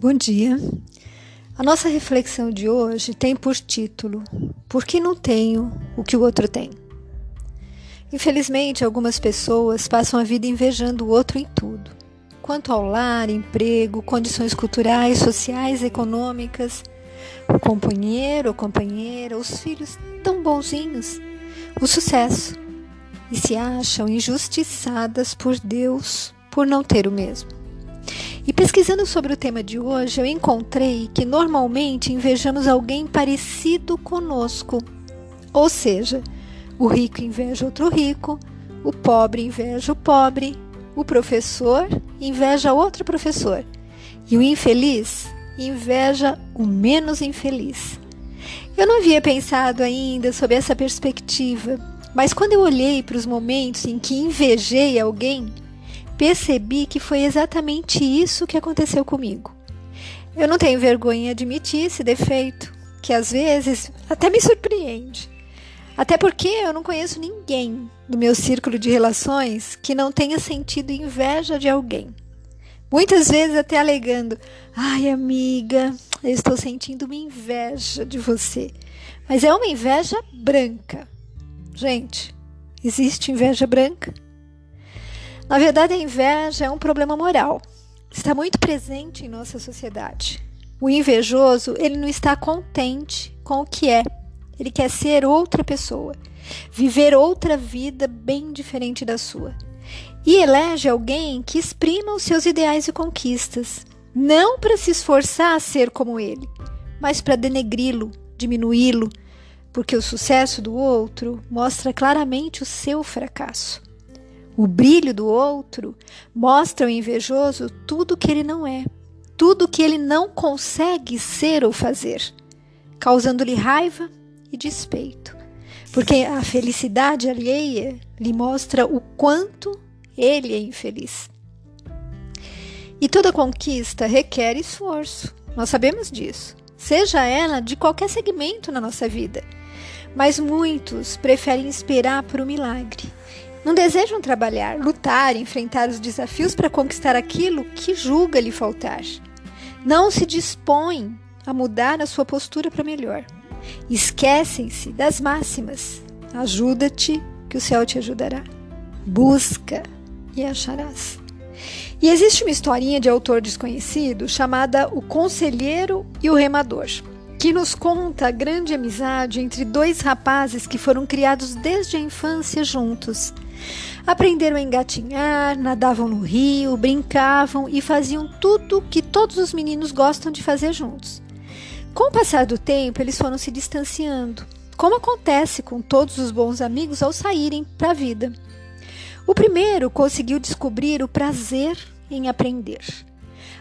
Bom dia. A nossa reflexão de hoje tem por título: Por que não tenho o que o outro tem? Infelizmente, algumas pessoas passam a vida invejando o outro em tudo. Quanto ao lar, emprego, condições culturais, sociais, econômicas, o companheiro ou companheira, os filhos tão bonzinhos, o sucesso, e se acham injustiçadas por Deus por não ter o mesmo. E pesquisando sobre o tema de hoje, eu encontrei que normalmente invejamos alguém parecido conosco. Ou seja, o rico inveja outro rico, o pobre inveja o pobre, o professor inveja outro professor e o infeliz inveja o menos infeliz. Eu não havia pensado ainda sobre essa perspectiva, mas quando eu olhei para os momentos em que invejei alguém, percebi que foi exatamente isso que aconteceu comigo. Eu não tenho vergonha de admitir esse defeito, que às vezes até me surpreende. Até porque eu não conheço ninguém do meu círculo de relações que não tenha sentido inveja de alguém. Muitas vezes até alegando: ai, amiga, eu estou sentindo uma inveja de você. Mas é uma inveja branca. Gente, existe inveja branca? Na verdade, a inveja é um problema moral. Está muito presente em nossa sociedade. O invejoso, ele não está contente com o que é. Ele quer ser outra pessoa, viver outra vida bem diferente da sua. E elege alguém que exprima os seus ideais e conquistas, não para se esforçar a ser como ele, mas para denegri-lo, diminuí-lo, porque o sucesso do outro mostra claramente o seu fracasso. O brilho do outro mostra ao invejoso tudo que ele não é, tudo que ele não consegue ser ou fazer, causando-lhe raiva e despeito. Porque a felicidade alheia lhe mostra o quanto ele é infeliz. E toda conquista requer esforço, nós sabemos disso, seja ela de qualquer segmento na nossa vida. Mas muitos preferem esperar por um milagre não desejam trabalhar, lutar, enfrentar os desafios para conquistar aquilo que julga lhe faltar. Não se dispõem a mudar a sua postura para melhor. Esquecem-se das máximas. Ajuda-te, que o céu te ajudará. Busca e acharás. E existe uma historinha de autor desconhecido chamada O Conselheiro e o Remador, que nos conta a grande amizade entre dois rapazes que foram criados desde a infância juntos Aprenderam a engatinhar, nadavam no rio, brincavam e faziam tudo que todos os meninos gostam de fazer juntos. Com o passar do tempo, eles foram se distanciando, como acontece com todos os bons amigos ao saírem para a vida. O primeiro conseguiu descobrir o prazer em aprender.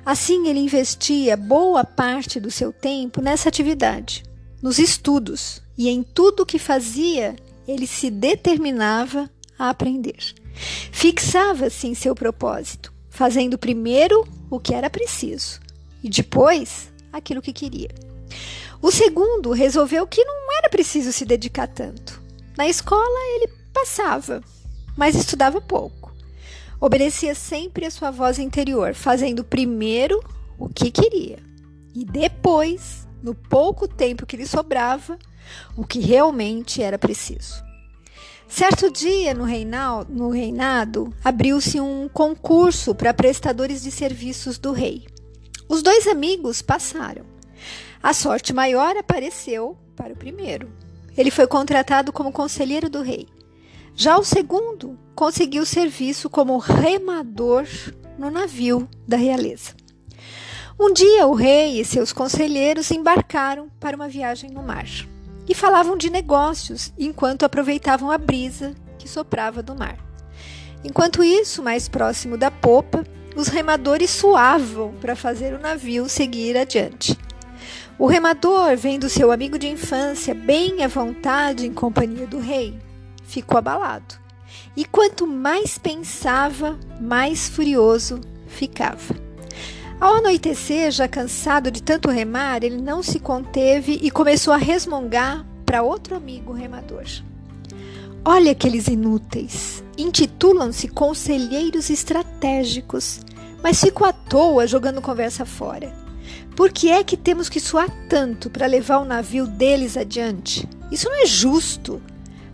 Assim, ele investia boa parte do seu tempo nessa atividade, nos estudos, e em tudo o que fazia, ele se determinava a aprender. Fixava-se em seu propósito, fazendo primeiro o que era preciso e depois aquilo que queria. O segundo resolveu que não era preciso se dedicar tanto. Na escola ele passava, mas estudava pouco. Obedecia sempre a sua voz interior, fazendo primeiro o que queria e depois, no pouco tempo que lhe sobrava, o que realmente era preciso. Certo dia, no, reinal, no reinado, abriu-se um concurso para prestadores de serviços do rei. Os dois amigos passaram. A sorte maior apareceu para o primeiro. Ele foi contratado como conselheiro do rei. Já o segundo conseguiu serviço como remador no navio da realeza. Um dia, o rei e seus conselheiros embarcaram para uma viagem no mar e falavam de negócios enquanto aproveitavam a brisa que soprava do mar. Enquanto isso, mais próximo da popa, os remadores suavam para fazer o navio seguir adiante. O remador, vendo seu amigo de infância bem à vontade em companhia do rei, ficou abalado. E quanto mais pensava, mais furioso ficava. Ao anoitecer, já cansado de tanto remar, ele não se conteve e começou a resmungar para outro amigo remador. Olha aqueles inúteis. Intitulam-se conselheiros estratégicos, mas ficam à toa jogando conversa fora. Por que é que temos que suar tanto para levar o navio deles adiante? Isso não é justo.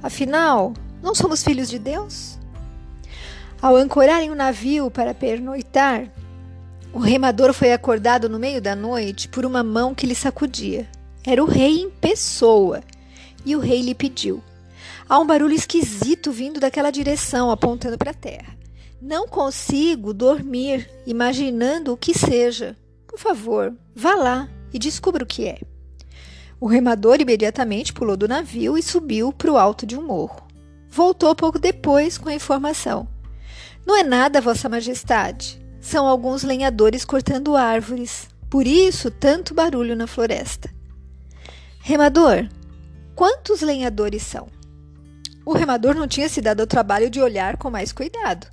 Afinal, não somos filhos de Deus? Ao ancorarem o navio para pernoitar, o remador foi acordado no meio da noite por uma mão que lhe sacudia. Era o rei em pessoa. E o rei lhe pediu: Há um barulho esquisito vindo daquela direção, apontando para a terra. Não consigo dormir imaginando o que seja. Por favor, vá lá e descubra o que é. O remador imediatamente pulou do navio e subiu para o alto de um morro. Voltou pouco depois com a informação. Não é nada, Vossa Majestade. São alguns lenhadores cortando árvores. Por isso, tanto barulho na floresta. Remador, quantos lenhadores são? O remador não tinha se dado ao trabalho de olhar com mais cuidado.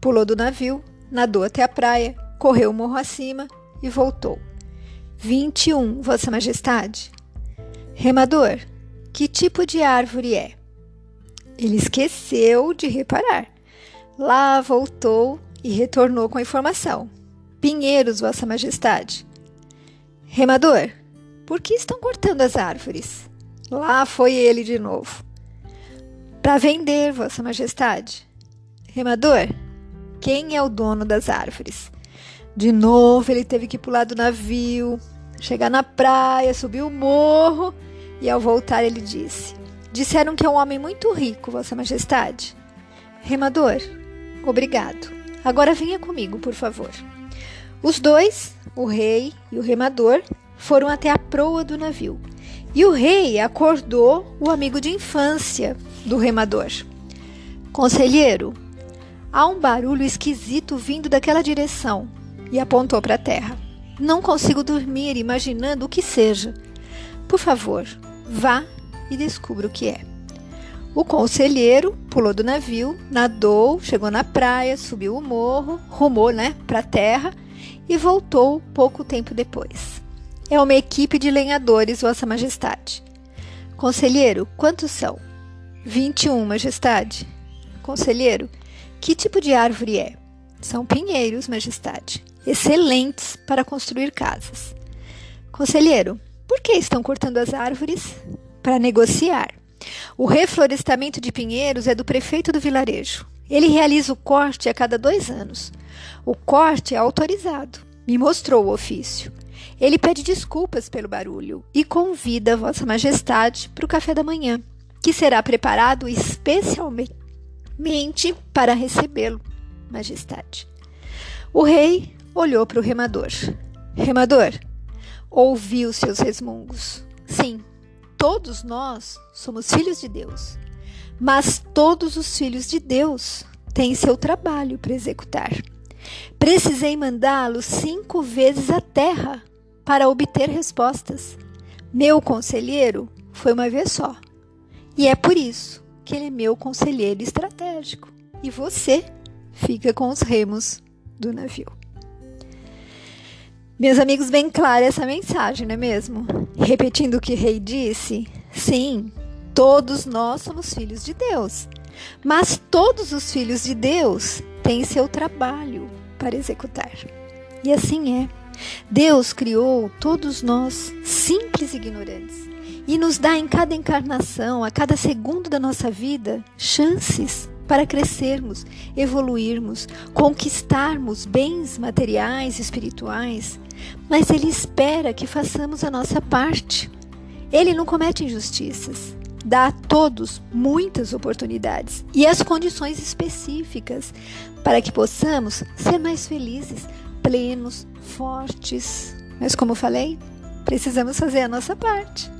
Pulou do navio, nadou até a praia, correu o morro acima e voltou. Vinte e um, Vossa Majestade. Remador, que tipo de árvore é? Ele esqueceu de reparar. Lá voltou e retornou com a informação. Pinheiros, Vossa Majestade. Remador, por que estão cortando as árvores? Lá foi ele de novo. Para vender, Vossa Majestade. Remador, quem é o dono das árvores? De novo, ele teve que pular do navio, chegar na praia, subir o morro e ao voltar ele disse: Disseram que é um homem muito rico, Vossa Majestade. Remador, obrigado. Agora venha comigo, por favor. Os dois, o rei e o remador, foram até a proa do navio. E o rei acordou o amigo de infância do remador. Conselheiro, há um barulho esquisito vindo daquela direção e apontou para a terra. Não consigo dormir imaginando o que seja. Por favor, vá e descubra o que é. O conselheiro pulou do navio, nadou, chegou na praia, subiu o morro, rumou né, para a terra e voltou pouco tempo depois. É uma equipe de lenhadores, Vossa Majestade. Conselheiro, quantos são? 21, Majestade. Conselheiro, que tipo de árvore é? São pinheiros, Majestade excelentes para construir casas. Conselheiro, por que estão cortando as árvores? Para negociar. O reflorestamento de pinheiros é do prefeito do vilarejo. Ele realiza o corte a cada dois anos. O corte é autorizado. Me mostrou o ofício. Ele pede desculpas pelo barulho e convida Vossa Majestade para o café da manhã, que será preparado especialmente para recebê-lo, Majestade. O rei olhou para o remador. Remador, ouviu seus resmungos. Sim, todos nós somos filhos de Deus, mas todos os filhos de Deus têm seu trabalho para executar. Precisei mandá-lo cinco vezes à terra para obter respostas. Meu conselheiro foi uma vez só. E é por isso que ele é meu conselheiro estratégico. E você fica com os remos do navio. Meus amigos, bem clara essa mensagem, não é mesmo? Repetindo o que rei disse, sim, todos nós somos filhos de Deus, mas todos os filhos de Deus têm seu trabalho para executar. E assim é. Deus criou todos nós simples e ignorantes e nos dá em cada encarnação, a cada segundo da nossa vida, chances para crescermos, evoluirmos, conquistarmos bens materiais e espirituais, mas Ele espera que façamos a nossa parte. Ele não comete injustiças, dá a todos muitas oportunidades e as condições específicas para que possamos ser mais felizes, plenos, fortes. Mas, como falei, precisamos fazer a nossa parte.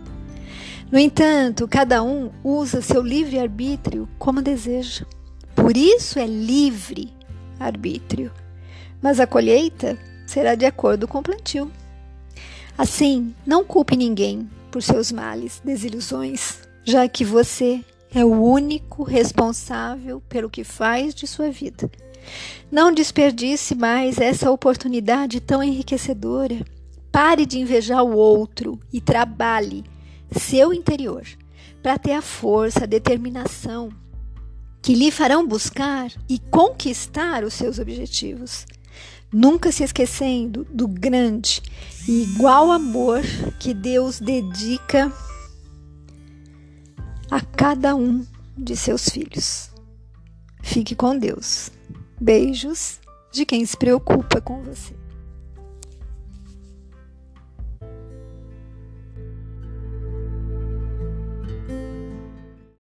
No entanto, cada um usa seu livre-arbítrio como deseja. Por isso é livre arbítrio. Mas a colheita será de acordo com o plantio. Assim, não culpe ninguém por seus males, desilusões, já que você é o único responsável pelo que faz de sua vida. Não desperdice mais essa oportunidade tão enriquecedora. Pare de invejar o outro e trabalhe seu interior para ter a força, a determinação que lhe farão buscar e conquistar os seus objetivos. nunca se esquecendo do grande e igual amor que Deus dedica a cada um de seus filhos. Fique com Deus. Beijos de quem se preocupa com você.